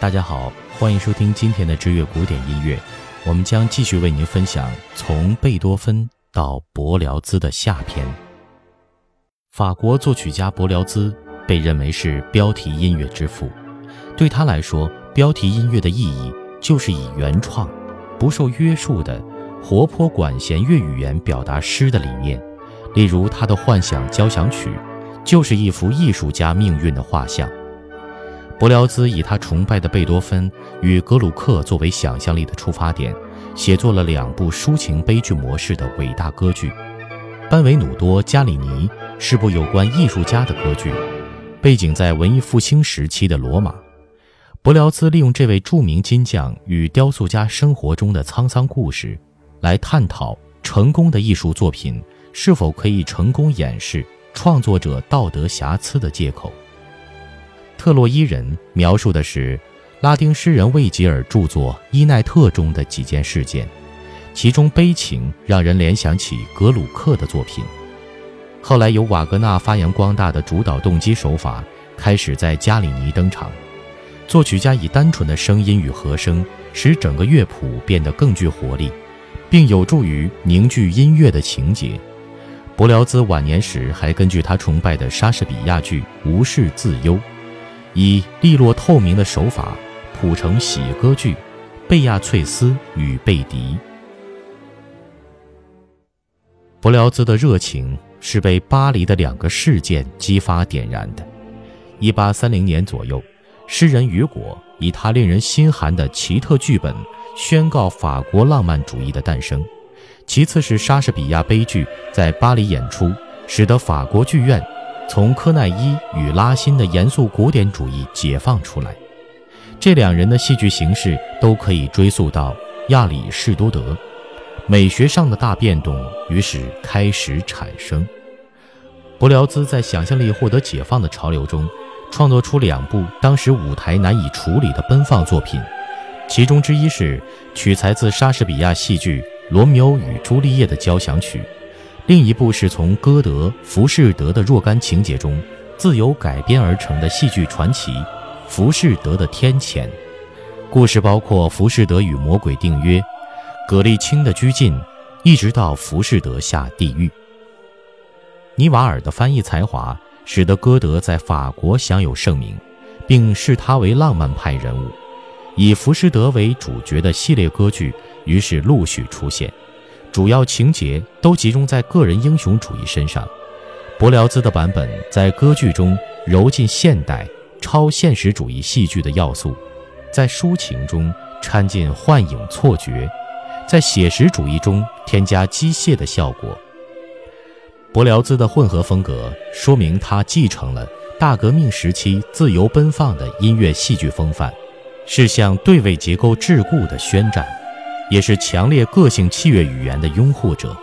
大家好，欢迎收听今天的知乐古典音乐。我们将继续为您分享从贝多芬到柏辽兹的下篇。法国作曲家柏辽兹被认为是标题音乐之父，对他来说，标题音乐的意义就是以原创、不受约束的活泼管弦乐语言表达诗的理念。例如，他的《幻想交响曲》就是一幅艺术家命运的画像。伯辽兹以他崇拜的贝多芬与格鲁克作为想象力的出发点，写作了两部抒情悲剧模式的伟大歌剧。《班维努多·加里尼》是部有关艺术家的歌剧，背景在文艺复兴时期的罗马。伯辽兹利用这位著名金匠与雕塑家生活中的沧桑故事，来探讨成功的艺术作品是否可以成功掩饰创作者道德瑕疵的借口。《特洛伊人》描述的是拉丁诗人魏吉尔著作《伊奈特》中的几件事件，其中悲情让人联想起格鲁克的作品。后来由瓦格纳发扬光大的主导动机手法开始在加里尼登场，作曲家以单纯的声音与和声使整个乐谱变得更具活力，并有助于凝聚音乐的情节。柏辽兹晚年时还根据他崇拜的莎士比亚剧《无事自忧》。以利落透明的手法谱成喜歌剧《贝亚翠丝与贝迪》。柏辽兹的热情是被巴黎的两个事件激发点燃的。一八三零年左右，诗人雨果以他令人心寒的奇特剧本宣告法国浪漫主义的诞生。其次是莎士比亚悲剧在巴黎演出，使得法国剧院。从科奈伊与拉辛的严肃古典主义解放出来，这两人的戏剧形式都可以追溯到亚里士多德。美学上的大变动于是开始产生。柏辽兹在想象力获得解放的潮流中，创作出两部当时舞台难以处理的奔放作品，其中之一是取材自莎士比亚戏剧《罗密欧与朱丽叶》的交响曲。另一部是从歌德《浮士德》的若干情节中自由改编而成的戏剧传奇《浮士德的天谴》。故事包括浮士德与魔鬼订约、葛丽青的拘禁，一直到浮士德下地狱。尼瓦尔的翻译才华使得歌德在法国享有盛名，并视他为浪漫派人物。以浮士德为主角的系列歌剧于是陆续出现。主要情节都集中在个人英雄主义身上。柏辽兹的版本在歌剧中揉进现代超现实主义戏剧的要素，在抒情中掺进幻影错觉，在写实主义中添加机械的效果。柏辽兹的混合风格说明他继承了大革命时期自由奔放的音乐戏剧风范，是向对位结构桎梏的宣战。也是强烈个性器乐语言的拥护者，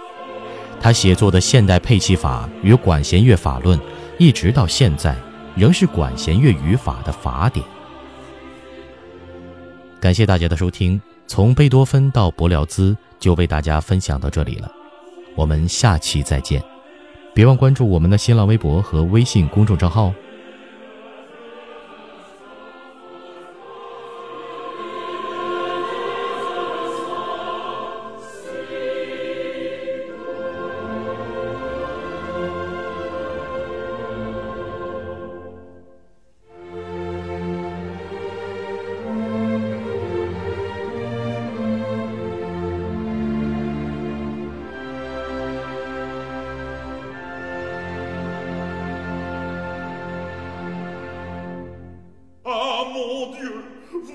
他写作的现代配器法与管弦乐法论，一直到现在仍是管弦乐语法的法典。感谢大家的收听，从贝多芬到柏辽兹就为大家分享到这里了，我们下期再见，别忘关注我们的新浪微博和微信公众账号哦。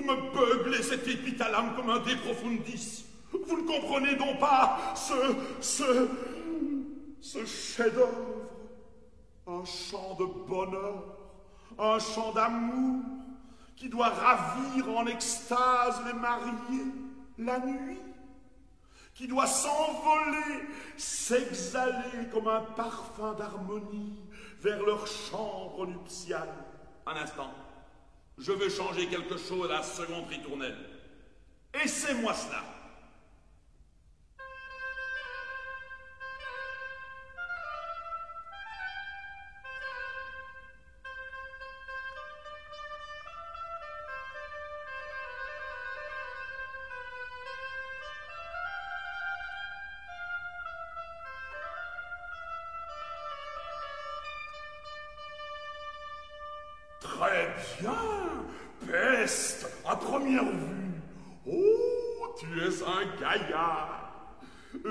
Me beuglez cet épithalame comme un de profundis. Vous ne comprenez donc pas ce, ce, ce chef-d'œuvre. Un chant de bonheur, un chant d'amour qui doit ravir en extase les mariés la nuit, qui doit s'envoler, s'exhaler comme un parfum d'harmonie vers leur chambre nuptiale. Un instant. Je veux changer quelque chose à la seconde ritournelle. Et c'est moi cela. Bien, peste, à première vue. Oh, tu es un gaillard.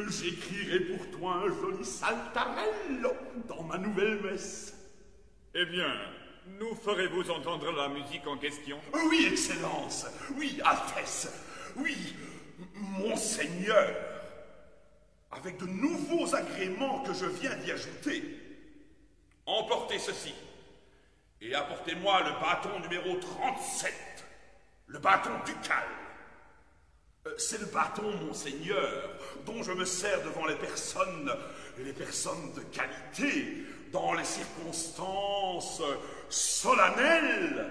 J'écrirai pour toi un joli saltarello dans ma nouvelle messe. Eh bien, nous ferez-vous entendre la musique en question? Oui, Excellence. Oui, Altesse. Oui, Monseigneur. Avec de nouveaux agréments que je viens d'y ajouter. Emportez ceci. Et apportez-moi le bâton numéro 37. Le bâton ducal. Euh, C'est le bâton, monseigneur, dont je me sers devant les personnes, les personnes de qualité, dans les circonstances solennelles